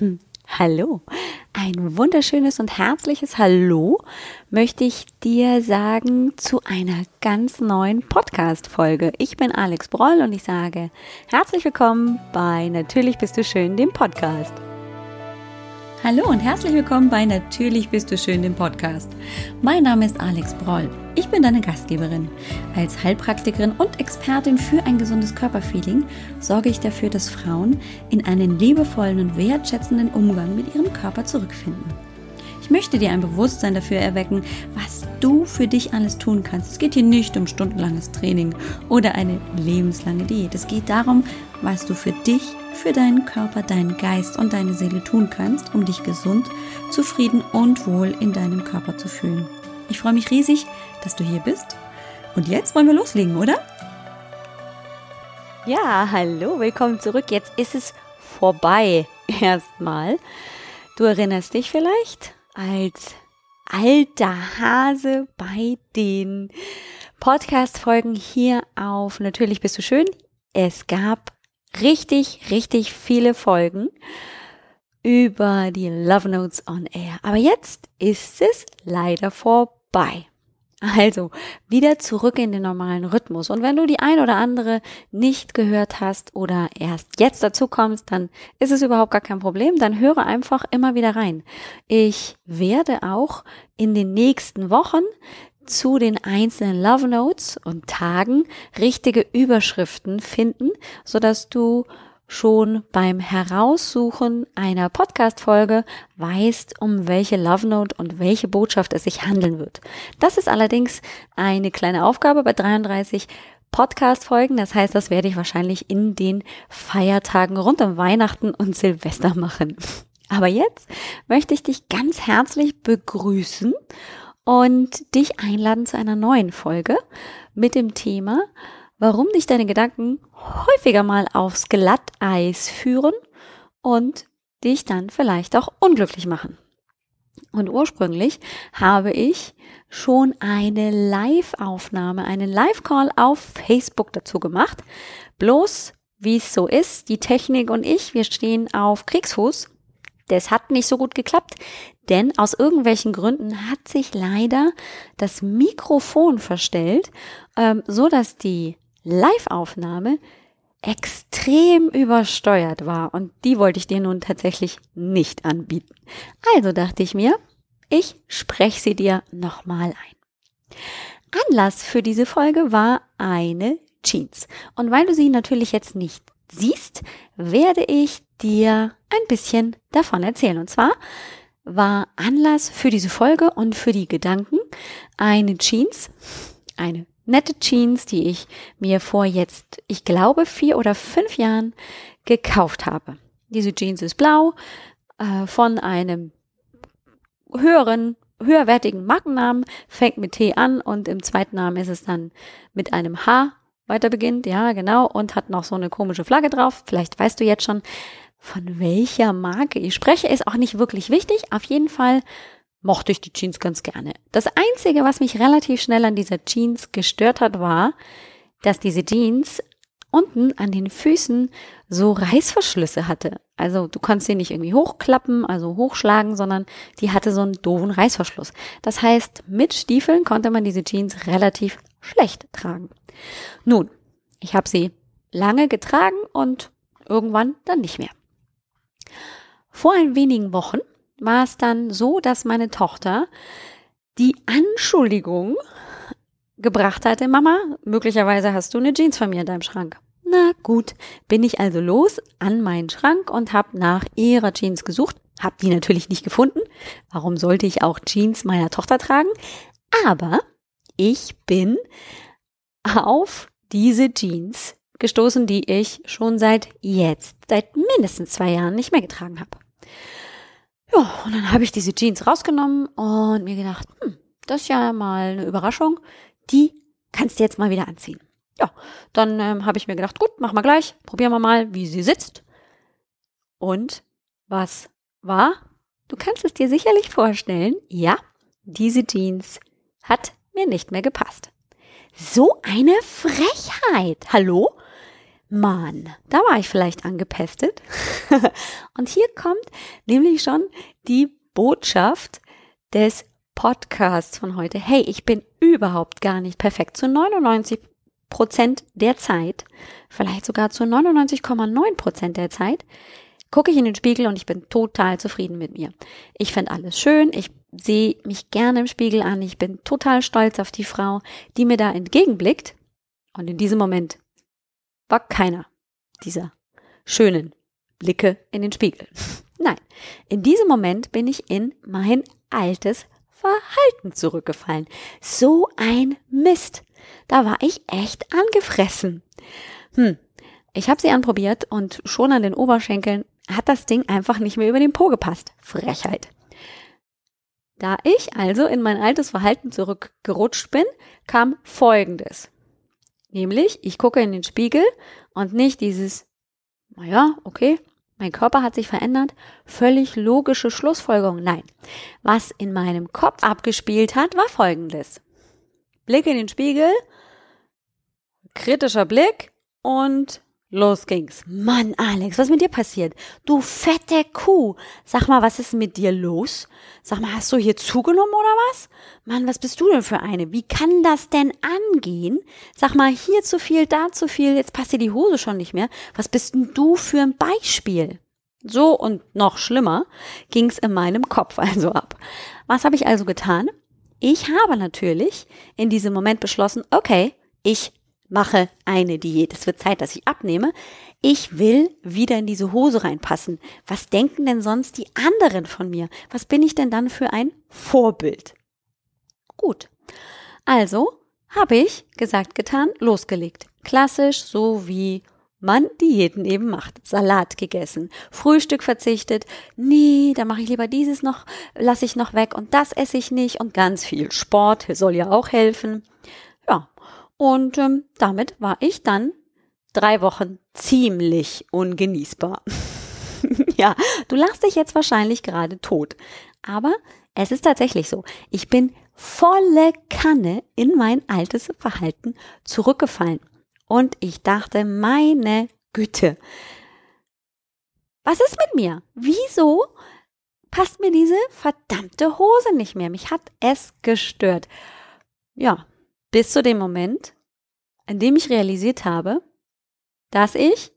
Hm, hallo, ein wunderschönes und herzliches Hallo möchte ich dir sagen zu einer ganz neuen Podcast-Folge. Ich bin Alex Broll und ich sage herzlich willkommen bei Natürlich bist du schön, dem Podcast. Hallo und herzlich willkommen bei Natürlich bist du schön, dem Podcast. Mein Name ist Alex Broll. Ich bin deine Gastgeberin. Als Heilpraktikerin und Expertin für ein gesundes Körperfeeling sorge ich dafür, dass Frauen in einen liebevollen und wertschätzenden Umgang mit ihrem Körper zurückfinden. Ich möchte dir ein Bewusstsein dafür erwecken, was du für dich alles tun kannst. Es geht hier nicht um stundenlanges Training oder eine lebenslange Diät. Es geht darum, was du für dich für deinen Körper, deinen Geist und deine Seele tun kannst, um dich gesund, zufrieden und wohl in deinem Körper zu fühlen. Ich freue mich riesig, dass du hier bist. Und jetzt wollen wir loslegen, oder? Ja, hallo, willkommen zurück. Jetzt ist es vorbei. Erstmal. Du erinnerst dich vielleicht, als alter Hase bei den Podcast-Folgen hier auf Natürlich bist du schön. Es gab richtig, richtig viele Folgen über die Love Notes on Air. Aber jetzt ist es leider vorbei. Also wieder zurück in den normalen Rhythmus. Und wenn du die ein oder andere nicht gehört hast oder erst jetzt dazu kommst, dann ist es überhaupt gar kein Problem. Dann höre einfach immer wieder rein. Ich werde auch in den nächsten Wochen zu den einzelnen Love Notes und Tagen richtige Überschriften finden, so dass du schon beim Heraussuchen einer Podcast-Folge weißt, um welche Love Note und welche Botschaft es sich handeln wird. Das ist allerdings eine kleine Aufgabe bei 33 Podcast-Folgen. Das heißt, das werde ich wahrscheinlich in den Feiertagen rund um Weihnachten und Silvester machen. Aber jetzt möchte ich dich ganz herzlich begrüßen und dich einladen zu einer neuen Folge mit dem Thema, warum dich deine Gedanken häufiger mal aufs Glatteis führen und dich dann vielleicht auch unglücklich machen. Und ursprünglich habe ich schon eine Live-Aufnahme, einen Live-Call auf Facebook dazu gemacht. Bloß, wie es so ist, die Technik und ich, wir stehen auf Kriegsfuß das hat nicht so gut geklappt, denn aus irgendwelchen Gründen hat sich leider das Mikrofon verstellt, ähm, so dass die Live-Aufnahme extrem übersteuert war und die wollte ich dir nun tatsächlich nicht anbieten. Also dachte ich mir, ich spreche sie dir nochmal ein. Anlass für diese Folge war eine Jeans. Und weil du sie natürlich jetzt nicht siehst, werde ich dir ein bisschen davon erzählen. Und zwar war Anlass für diese Folge und für die Gedanken eine Jeans, eine nette Jeans, die ich mir vor jetzt, ich glaube, vier oder fünf Jahren gekauft habe. Diese Jeans ist blau, äh, von einem höheren, höherwertigen Markennamen, fängt mit T an und im zweiten Namen ist es dann mit einem H weiter beginnt, ja, genau, und hat noch so eine komische Flagge drauf. Vielleicht weißt du jetzt schon, von welcher Marke ich spreche, ist auch nicht wirklich wichtig. Auf jeden Fall mochte ich die Jeans ganz gerne. Das Einzige, was mich relativ schnell an dieser Jeans gestört hat, war, dass diese Jeans unten an den Füßen so Reißverschlüsse hatte. Also du konntest sie nicht irgendwie hochklappen, also hochschlagen, sondern die hatte so einen doofen Reißverschluss. Das heißt, mit Stiefeln konnte man diese Jeans relativ schlecht tragen. Nun, ich habe sie lange getragen und irgendwann dann nicht mehr. Vor ein wenigen Wochen war es dann so, dass meine Tochter die Anschuldigung gebracht hatte, Mama, möglicherweise hast du eine Jeans von mir in deinem Schrank. Na gut, bin ich also los an meinen Schrank und habe nach ihrer Jeans gesucht, habe die natürlich nicht gefunden. Warum sollte ich auch Jeans meiner Tochter tragen? Aber ich bin auf diese Jeans gestoßen, die ich schon seit jetzt, seit mindestens zwei Jahren nicht mehr getragen habe. Ja, und dann habe ich diese Jeans rausgenommen und mir gedacht, hm, das ist ja mal eine Überraschung. Die kannst du jetzt mal wieder anziehen. Ja, dann ähm, habe ich mir gedacht, gut, machen wir gleich, probieren wir mal, wie sie sitzt. Und was war? Du kannst es dir sicherlich vorstellen. Ja, diese Jeans hat mir nicht mehr gepasst. So eine Frechheit. Hallo? Mann, da war ich vielleicht angepestet. und hier kommt nämlich schon die Botschaft des Podcasts von heute. Hey, ich bin überhaupt gar nicht perfekt. Zu 99 Prozent der Zeit, vielleicht sogar zu 99,9 Prozent der Zeit, gucke ich in den Spiegel und ich bin total zufrieden mit mir. Ich finde alles schön, ich sehe mich gerne im Spiegel an, ich bin total stolz auf die Frau, die mir da entgegenblickt. Und in diesem Moment war keiner dieser schönen Blicke in den Spiegel. Nein, in diesem Moment bin ich in mein altes Verhalten zurückgefallen. So ein Mist. Da war ich echt angefressen. Hm, ich habe sie anprobiert und schon an den Oberschenkeln hat das Ding einfach nicht mehr über den Po gepasst. Frechheit. Da ich also in mein altes Verhalten zurückgerutscht bin, kam Folgendes. Nämlich, ich gucke in den Spiegel und nicht dieses, naja, okay, mein Körper hat sich verändert, völlig logische Schlussfolgerung. Nein, was in meinem Kopf abgespielt hat, war folgendes. Blick in den Spiegel, kritischer Blick und Los ging's. Mann, Alex, was ist mit dir passiert? Du fette Kuh. Sag mal, was ist mit dir los? Sag mal, hast du hier zugenommen oder was? Mann, was bist du denn für eine? Wie kann das denn angehen? Sag mal, hier zu viel, da zu viel, jetzt passt dir die Hose schon nicht mehr. Was bist denn du für ein Beispiel? So und noch schlimmer ging's in meinem Kopf also ab. Was habe ich also getan? Ich habe natürlich in diesem Moment beschlossen, okay, ich mache eine Diät. Es wird Zeit, dass ich abnehme. Ich will wieder in diese Hose reinpassen. Was denken denn sonst die anderen von mir? Was bin ich denn dann für ein Vorbild? Gut. Also habe ich gesagt, getan, losgelegt. Klassisch, so wie man Diäten eben macht. Salat gegessen, Frühstück verzichtet. Nee, da mache ich lieber dieses noch, lasse ich noch weg und das esse ich nicht und ganz viel Sport soll ja auch helfen. Und ähm, damit war ich dann drei Wochen ziemlich ungenießbar. ja, du lachst dich jetzt wahrscheinlich gerade tot. Aber es ist tatsächlich so. Ich bin volle Kanne in mein altes Verhalten zurückgefallen. Und ich dachte, meine Güte, was ist mit mir? Wieso passt mir diese verdammte Hose nicht mehr? Mich hat es gestört. Ja, bis zu dem Moment, in dem ich realisiert habe, dass ich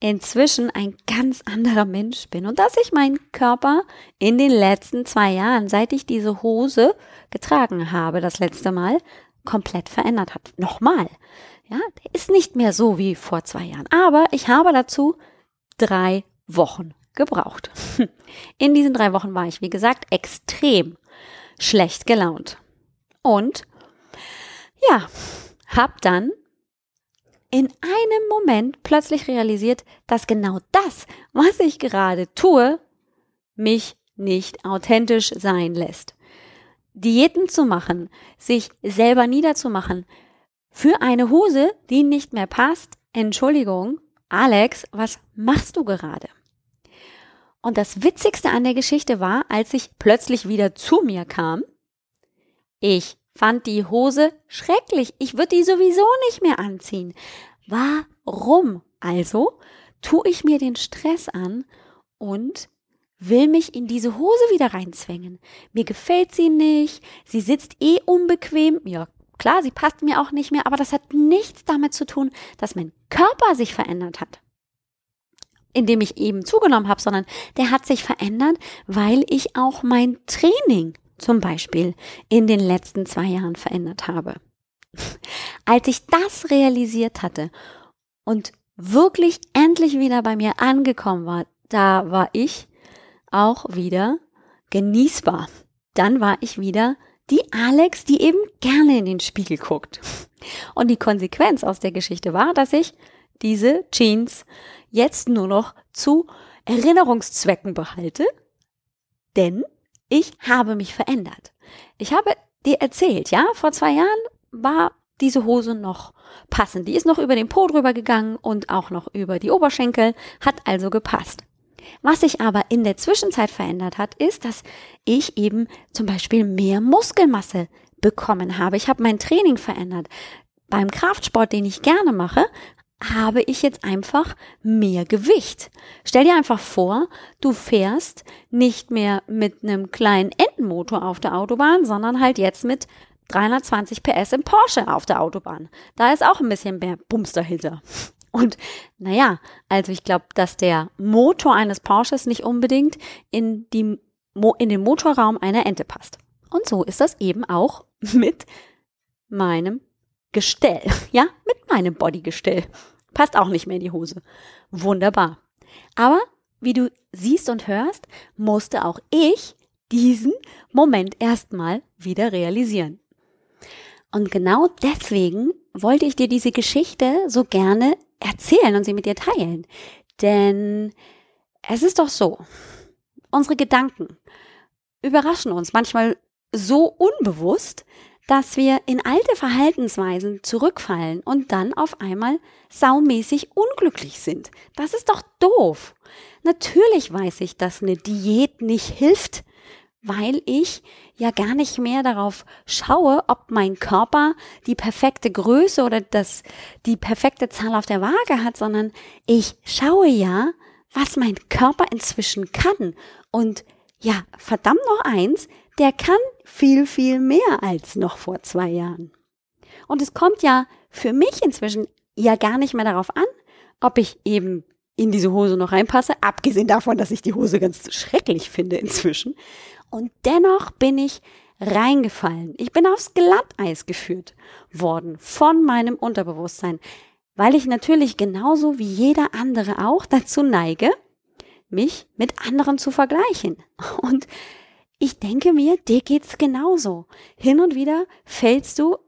inzwischen ein ganz anderer Mensch bin und dass sich mein Körper in den letzten zwei Jahren, seit ich diese Hose getragen habe, das letzte Mal, komplett verändert hat. Nochmal. Ja, der ist nicht mehr so wie vor zwei Jahren. Aber ich habe dazu drei Wochen gebraucht. In diesen drei Wochen war ich, wie gesagt, extrem schlecht gelaunt. Und ja, hab dann in einem Moment plötzlich realisiert, dass genau das, was ich gerade tue, mich nicht authentisch sein lässt. Diäten zu machen, sich selber niederzumachen, für eine Hose, die nicht mehr passt, Entschuldigung, Alex, was machst du gerade? Und das Witzigste an der Geschichte war, als ich plötzlich wieder zu mir kam, ich fand die Hose schrecklich. Ich würde die sowieso nicht mehr anziehen. Warum also tue ich mir den Stress an und will mich in diese Hose wieder reinzwängen? Mir gefällt sie nicht, sie sitzt eh unbequem. Ja, klar, sie passt mir auch nicht mehr, aber das hat nichts damit zu tun, dass mein Körper sich verändert hat indem ich eben zugenommen habe, sondern der hat sich verändert, weil ich auch mein Training zum Beispiel in den letzten zwei Jahren verändert habe. Als ich das realisiert hatte und wirklich endlich wieder bei mir angekommen war, da war ich auch wieder genießbar. Dann war ich wieder die Alex, die eben gerne in den Spiegel guckt. Und die Konsequenz aus der Geschichte war, dass ich diese Jeans jetzt nur noch zu Erinnerungszwecken behalte, denn ich habe mich verändert. Ich habe dir erzählt, ja, vor zwei Jahren war diese Hose noch passend. Die ist noch über den Po drüber gegangen und auch noch über die Oberschenkel, hat also gepasst. Was sich aber in der Zwischenzeit verändert hat, ist, dass ich eben zum Beispiel mehr Muskelmasse bekommen habe. Ich habe mein Training verändert. Beim Kraftsport, den ich gerne mache, habe ich jetzt einfach mehr Gewicht. Stell dir einfach vor, du fährst nicht mehr mit einem kleinen Entenmotor auf der Autobahn, sondern halt jetzt mit 320 PS im Porsche auf der Autobahn. Da ist auch ein bisschen mehr Bums dahinter. Und naja, also ich glaube, dass der Motor eines Porsches nicht unbedingt in, die, in den Motorraum einer Ente passt. Und so ist das eben auch mit meinem Gestell. Ja, mit meinem Bodygestell. Passt auch nicht mehr in die Hose. Wunderbar. Aber wie du siehst und hörst, musste auch ich diesen Moment erstmal wieder realisieren. Und genau deswegen wollte ich dir diese Geschichte so gerne erzählen und sie mit dir teilen. Denn es ist doch so, unsere Gedanken überraschen uns manchmal so unbewusst, dass wir in alte Verhaltensweisen zurückfallen und dann auf einmal saumäßig unglücklich sind. Das ist doch doof. Natürlich weiß ich, dass eine Diät nicht hilft, weil ich ja gar nicht mehr darauf schaue, ob mein Körper die perfekte Größe oder das, die perfekte Zahl auf der Waage hat, sondern ich schaue ja, was mein Körper inzwischen kann. Und ja, verdammt noch eins, der kann viel, viel mehr als noch vor zwei Jahren. Und es kommt ja für mich inzwischen ja gar nicht mehr darauf an, ob ich eben in diese Hose noch reinpasse, abgesehen davon, dass ich die Hose ganz schrecklich finde inzwischen. Und dennoch bin ich reingefallen. Ich bin aufs Glatteis geführt worden von meinem Unterbewusstsein, weil ich natürlich genauso wie jeder andere auch dazu neige, mich mit anderen zu vergleichen. Und ich denke mir, dir geht's genauso. Hin und wieder fällst du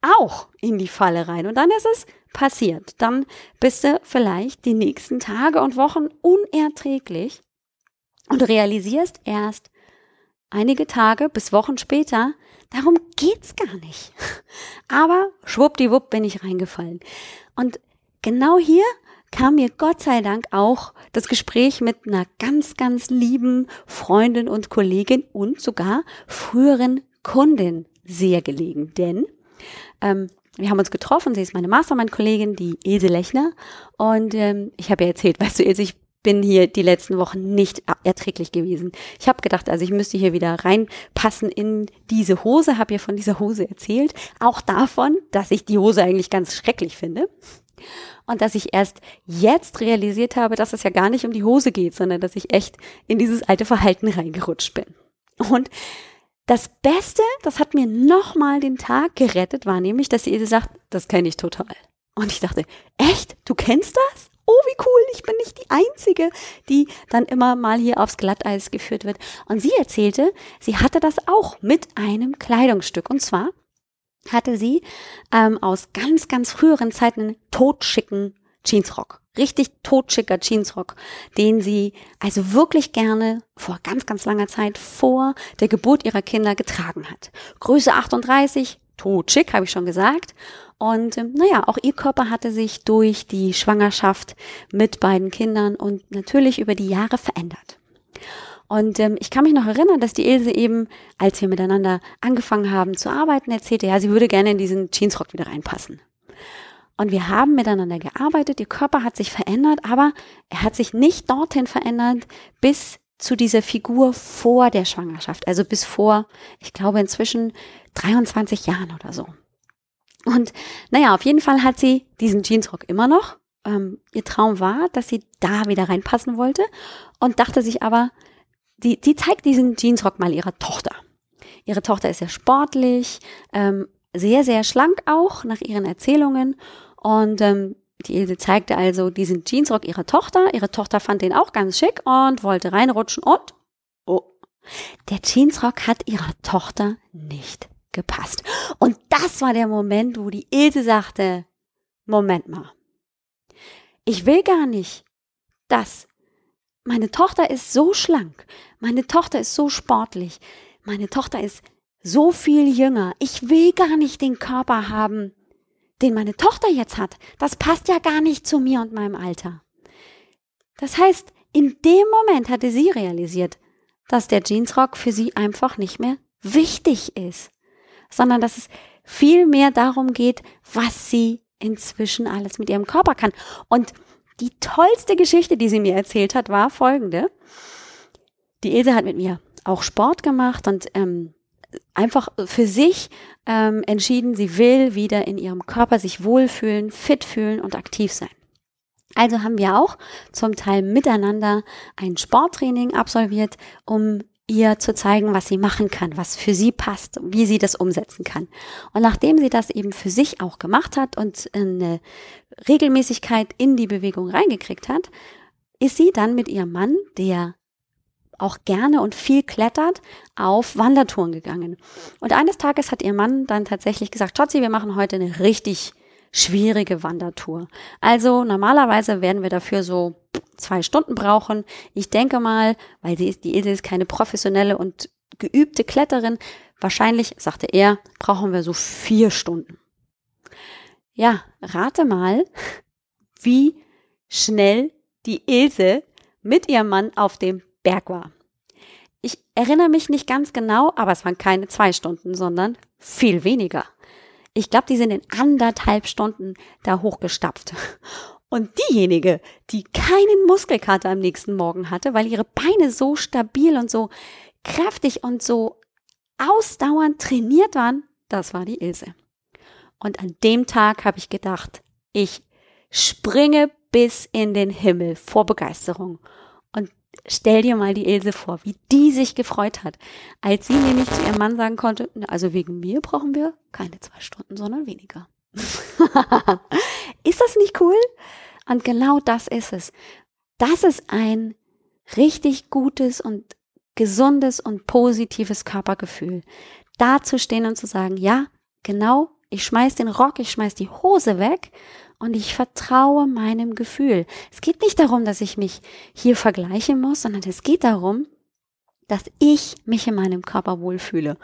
auch in die Falle rein und dann ist es passiert. Dann bist du vielleicht die nächsten Tage und Wochen unerträglich und realisierst erst, einige Tage bis Wochen später, darum geht's gar nicht. Aber schwuppdiwupp bin ich reingefallen. Und genau hier kam mir Gott sei Dank auch das Gespräch mit einer ganz, ganz lieben Freundin und Kollegin und sogar früheren Kundin sehr gelegen. Denn ähm, wir haben uns getroffen, sie ist meine Mastermind-Kollegin, die Ilse Lechner. Und ähm, ich habe ihr erzählt, weißt du, Ilse, ich bin hier die letzten Wochen nicht erträglich gewesen. Ich habe gedacht, also ich müsste hier wieder reinpassen in diese Hose, habe ihr von dieser Hose erzählt, auch davon, dass ich die Hose eigentlich ganz schrecklich finde und dass ich erst jetzt realisiert habe, dass es ja gar nicht um die Hose geht, sondern dass ich echt in dieses alte Verhalten reingerutscht bin. Und das Beste, das hat mir nochmal den Tag gerettet, war nämlich, dass Ilse sagt, das kenne ich total. Und ich dachte, echt? Du kennst das? oh, wie cool, ich bin nicht die Einzige, die dann immer mal hier aufs Glatteis geführt wird. Und sie erzählte, sie hatte das auch mit einem Kleidungsstück. Und zwar hatte sie ähm, aus ganz, ganz früheren Zeiten einen totschicken Jeansrock. Richtig totschicker Jeansrock, den sie also wirklich gerne vor ganz, ganz langer Zeit vor der Geburt ihrer Kinder getragen hat. Größe 38, totschick, habe ich schon gesagt. Und ähm, naja, auch ihr Körper hatte sich durch die Schwangerschaft mit beiden Kindern und natürlich über die Jahre verändert. Und ähm, ich kann mich noch erinnern, dass die Ilse eben, als wir miteinander angefangen haben zu arbeiten, erzählte, ja, sie würde gerne in diesen Jeansrock wieder reinpassen. Und wir haben miteinander gearbeitet, ihr Körper hat sich verändert, aber er hat sich nicht dorthin verändert, bis zu dieser Figur vor der Schwangerschaft, also bis vor, ich glaube inzwischen 23 Jahren oder so. Und naja, auf jeden Fall hat sie diesen Jeansrock immer noch. Ähm, ihr Traum war, dass sie da wieder reinpassen wollte und dachte sich aber, die, die zeigt diesen Jeansrock mal ihrer Tochter. Ihre Tochter ist sehr sportlich, ähm, sehr, sehr schlank auch nach ihren Erzählungen. Und ähm, die Ilse zeigte also diesen Jeansrock ihrer Tochter. Ihre Tochter fand den auch ganz schick und wollte reinrutschen und, oh, der Jeansrock hat ihrer Tochter nicht gepasst. Und das war der Moment, wo die Ilse sagte, Moment mal, ich will gar nicht, dass meine Tochter ist so schlank, meine Tochter ist so sportlich, meine Tochter ist so viel jünger, ich will gar nicht den Körper haben, den meine Tochter jetzt hat. Das passt ja gar nicht zu mir und meinem Alter. Das heißt, in dem Moment hatte sie realisiert, dass der Jeansrock für sie einfach nicht mehr wichtig ist sondern dass es viel mehr darum geht, was sie inzwischen alles mit ihrem Körper kann. Und die tollste Geschichte, die sie mir erzählt hat, war folgende. Die Ilse hat mit mir auch Sport gemacht und ähm, einfach für sich ähm, entschieden, sie will wieder in ihrem Körper sich wohlfühlen, fit fühlen und aktiv sein. Also haben wir auch zum Teil miteinander ein Sporttraining absolviert, um ihr zu zeigen, was sie machen kann, was für sie passt, wie sie das umsetzen kann. Und nachdem sie das eben für sich auch gemacht hat und eine Regelmäßigkeit in die Bewegung reingekriegt hat, ist sie dann mit ihrem Mann, der auch gerne und viel klettert, auf Wandertouren gegangen. Und eines Tages hat ihr Mann dann tatsächlich gesagt, Schotzi, wir machen heute eine richtig schwierige Wandertour. Also normalerweise werden wir dafür so zwei Stunden brauchen. Ich denke mal, weil sie ist, die Ilse ist keine professionelle und geübte Kletterin, wahrscheinlich, sagte er, brauchen wir so vier Stunden. Ja, rate mal, wie schnell die Ilse mit ihrem Mann auf dem Berg war. Ich erinnere mich nicht ganz genau, aber es waren keine zwei Stunden, sondern viel weniger. Ich glaube, die sind in anderthalb Stunden da hochgestapft. Und diejenige, die keinen Muskelkater am nächsten Morgen hatte, weil ihre Beine so stabil und so kräftig und so ausdauernd trainiert waren, das war die Ilse. Und an dem Tag habe ich gedacht, ich springe bis in den Himmel vor Begeisterung stell dir mal die Ilse vor, wie die sich gefreut hat, als sie nämlich zu ihrem Mann sagen konnte, also wegen mir brauchen wir keine zwei Stunden, sondern weniger. ist das nicht cool? Und genau das ist es. Das ist ein richtig gutes und gesundes und positives Körpergefühl. Da zu stehen und zu sagen, ja, genau, ich schmeiß den Rock, ich schmeiß die Hose weg und ich vertraue meinem Gefühl. Es geht nicht darum, dass ich mich hier vergleichen muss, sondern es geht darum, dass ich mich in meinem Körper wohlfühle.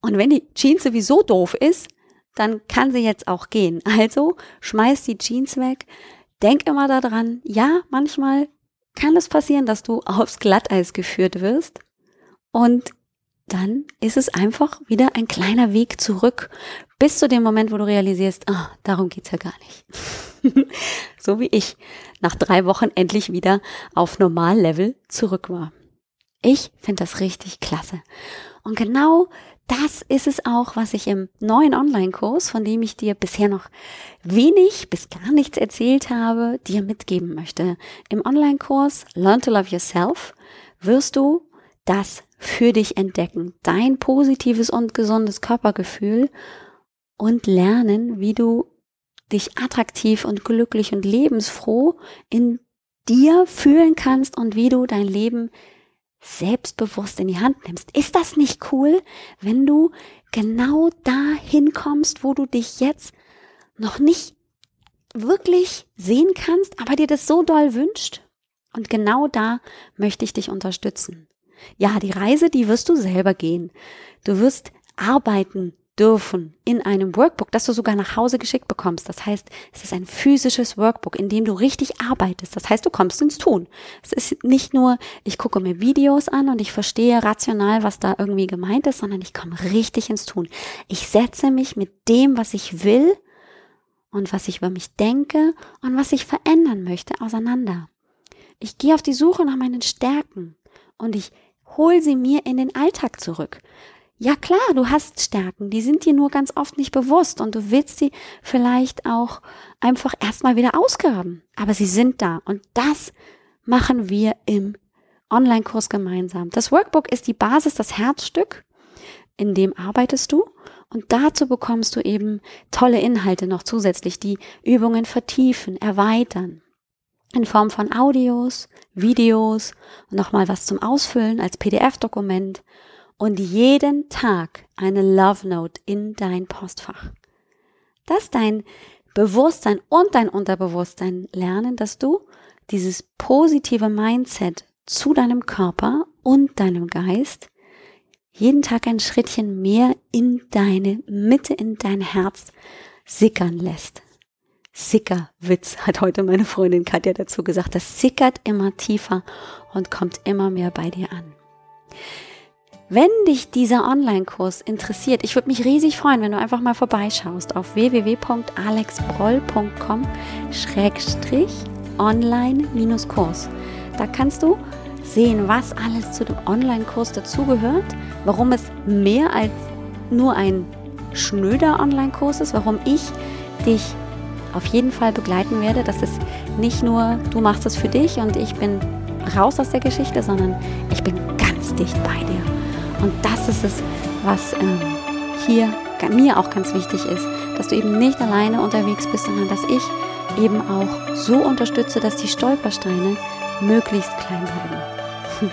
Und wenn die Jeans sowieso doof ist, dann kann sie jetzt auch gehen. Also schmeiß die Jeans weg. Denk immer daran, ja, manchmal kann es passieren, dass du aufs Glatteis geführt wirst. Und dann ist es einfach wieder ein kleiner Weg zurück, bis zu dem Moment, wo du realisierst, ah, darum geht's ja gar nicht. so wie ich nach drei Wochen endlich wieder auf Normallevel zurück war. Ich finde das richtig klasse. Und genau das ist es auch, was ich im neuen Online-Kurs, von dem ich dir bisher noch wenig bis gar nichts erzählt habe, dir mitgeben möchte. Im Online-Kurs Learn to Love Yourself wirst du das für dich entdecken, dein positives und gesundes Körpergefühl und lernen, wie du dich attraktiv und glücklich und lebensfroh in dir fühlen kannst und wie du dein Leben selbstbewusst in die Hand nimmst. Ist das nicht cool, wenn du genau da hinkommst, wo du dich jetzt noch nicht wirklich sehen kannst, aber dir das so doll wünscht? Und genau da möchte ich dich unterstützen. Ja, die Reise, die wirst du selber gehen. Du wirst arbeiten dürfen in einem Workbook, das du sogar nach Hause geschickt bekommst. Das heißt, es ist ein physisches Workbook, in dem du richtig arbeitest. Das heißt, du kommst ins Tun. Es ist nicht nur, ich gucke mir Videos an und ich verstehe rational, was da irgendwie gemeint ist, sondern ich komme richtig ins Tun. Ich setze mich mit dem, was ich will und was ich über mich denke und was ich verändern möchte, auseinander. Ich gehe auf die Suche nach meinen Stärken und ich hol sie mir in den Alltag zurück. Ja klar, du hast Stärken, die sind dir nur ganz oft nicht bewusst und du willst sie vielleicht auch einfach erstmal wieder ausgraben. Aber sie sind da und das machen wir im Online-Kurs gemeinsam. Das Workbook ist die Basis, das Herzstück, in dem arbeitest du und dazu bekommst du eben tolle Inhalte noch zusätzlich, die Übungen vertiefen, erweitern in Form von Audios, Videos und nochmal was zum Ausfüllen als PDF-Dokument und jeden Tag eine Love Note in dein Postfach. Dass dein Bewusstsein und dein Unterbewusstsein lernen, dass du dieses positive Mindset zu deinem Körper und deinem Geist jeden Tag ein Schrittchen mehr in deine Mitte, in dein Herz sickern lässt. Sickerwitz, hat heute meine Freundin Katja dazu gesagt. Das sickert immer tiefer und kommt immer mehr bei dir an. Wenn dich dieser Online-Kurs interessiert, ich würde mich riesig freuen, wenn du einfach mal vorbeischaust auf www.alexbroll.com-online-kurs. Da kannst du sehen, was alles zu dem Online-Kurs dazugehört, warum es mehr als nur ein schnöder Online-Kurs ist, warum ich dich auf jeden Fall begleiten werde, dass es nicht nur du machst es für dich und ich bin raus aus der Geschichte, sondern ich bin ganz dicht bei dir. Und das ist es, was ähm, hier mir auch ganz wichtig ist, dass du eben nicht alleine unterwegs bist, sondern dass ich eben auch so unterstütze, dass die Stolpersteine möglichst klein bleiben.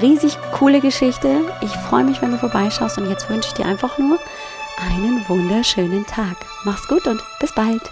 Riesig coole Geschichte. Ich freue mich, wenn du vorbeischaust und jetzt wünsche ich dir einfach nur einen wunderschönen Tag. Mach's gut und bis bald.